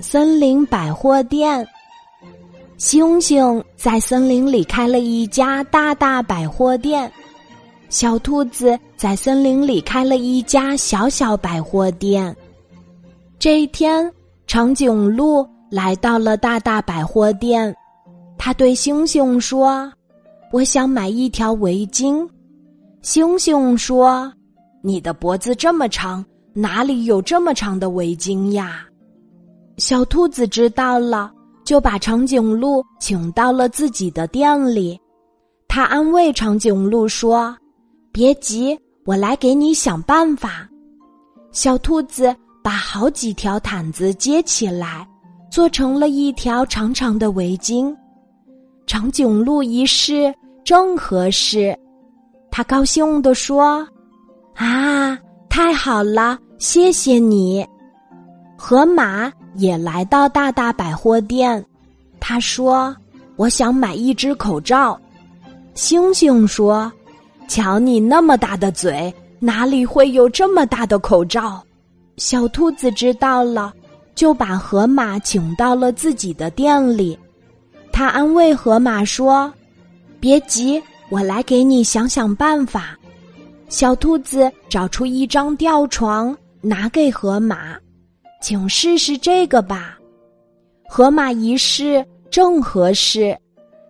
森林百货店。星星在森林里开了一家大大百货店，小兔子在森林里开了一家小小百货店。这一天，长颈鹿来到了大大百货店，他对星星说：“我想买一条围巾。”星星说：“你的脖子这么长，哪里有这么长的围巾呀？”小兔子知道了。就把长颈鹿请到了自己的店里，他安慰长颈鹿说：“别急，我来给你想办法。”小兔子把好几条毯子接起来，做成了一条长长的围巾。长颈鹿一试，正合适，他高兴地说：“啊，太好了，谢谢你。”河马。也来到大大百货店，他说：“我想买一只口罩。”星星说：“瞧你那么大的嘴，哪里会有这么大的口罩？”小兔子知道了，就把河马请到了自己的店里。他安慰河马说：“别急，我来给你想想办法。”小兔子找出一张吊床，拿给河马。请试试这个吧，河马一试正合适，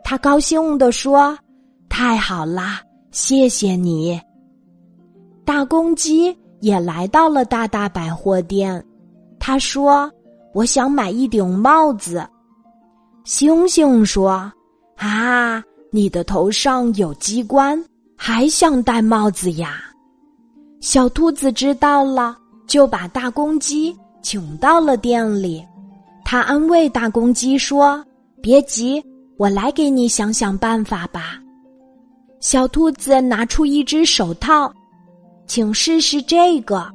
他高兴地说：“太好啦，谢谢你。”大公鸡也来到了大大百货店，他说：“我想买一顶帽子。”星星说：“啊，你的头上有机关，还想戴帽子呀？”小兔子知道了，就把大公鸡。请到了店里，他安慰大公鸡说：“别急，我来给你想想办法吧。”小兔子拿出一只手套，请试试这个。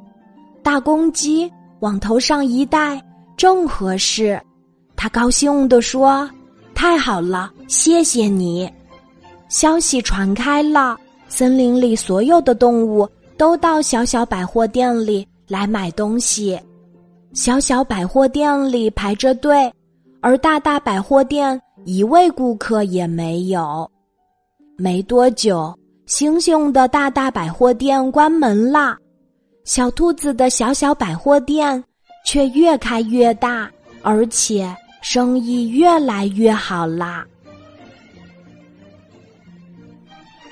大公鸡往头上一戴，正合适。他高兴地说：“太好了，谢谢你。”消息传开了，森林里所有的动物都到小小百货店里来买东西。小小百货店里排着队，而大大百货店一位顾客也没有。没多久，星星的大大百货店关门了，小兔子的小小百货店却越开越大，而且生意越来越好啦。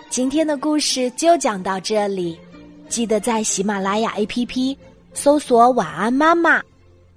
今天的故事就讲到这里，记得在喜马拉雅 APP。搜索“晚安妈妈”，